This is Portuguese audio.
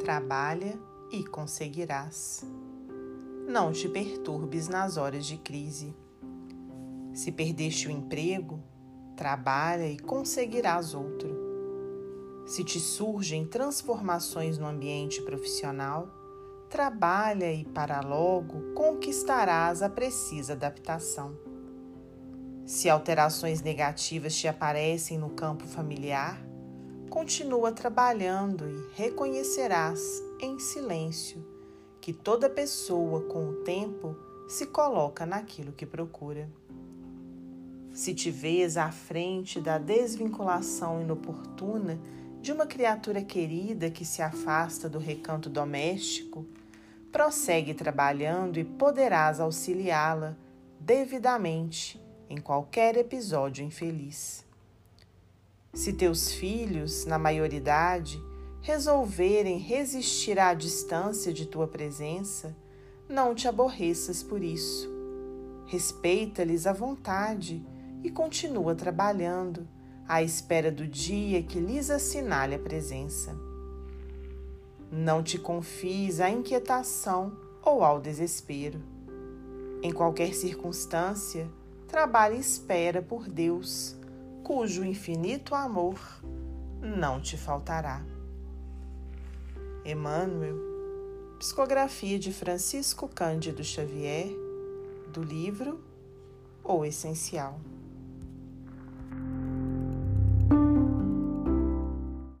Trabalha e conseguirás. Não te perturbes nas horas de crise. Se perdeste o emprego, trabalha e conseguirás outro. Se te surgem transformações no ambiente profissional, trabalha e para logo conquistarás a precisa adaptação. Se alterações negativas te aparecem no campo familiar, continua trabalhando e reconhecerás em silêncio que toda pessoa, com o tempo, se coloca naquilo que procura. Se te vês à frente da desvinculação inoportuna de uma criatura querida que se afasta do recanto doméstico, prossegue trabalhando e poderás auxiliá-la devidamente em qualquer episódio infeliz. Se teus filhos, na maioridade, resolverem resistir à distância de tua presença, não te aborreças por isso. Respeita-lhes a vontade e continua trabalhando, à espera do dia que lhes assinale a presença. Não te confies à inquietação ou ao desespero. Em qualquer circunstância, trabalhe e espera por Deus, cujo infinito amor não te faltará. Emmanuel, psicografia de Francisco Cândido Xavier, do livro O Essencial.